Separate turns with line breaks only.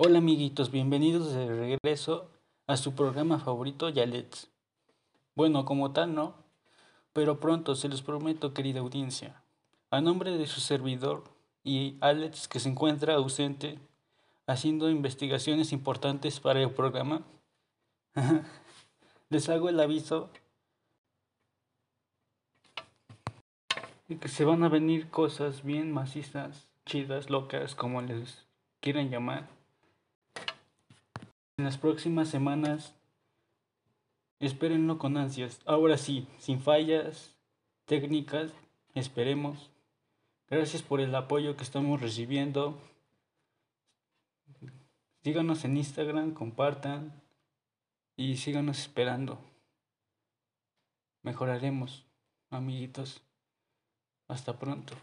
Hola amiguitos, bienvenidos de regreso a su programa favorito Yalets. Bueno, como tal no, pero pronto se los prometo querida audiencia. A nombre de su servidor y Alex que se encuentra ausente haciendo investigaciones importantes para el programa, les hago el aviso de que se van a venir cosas bien macizas, chidas, locas, como les quieran llamar en las próximas semanas. Espérenlo con ansias. Ahora sí, sin fallas técnicas, esperemos. Gracias por el apoyo que estamos recibiendo. Síganos en Instagram, compartan y síganos esperando. Mejoraremos, amiguitos. Hasta pronto.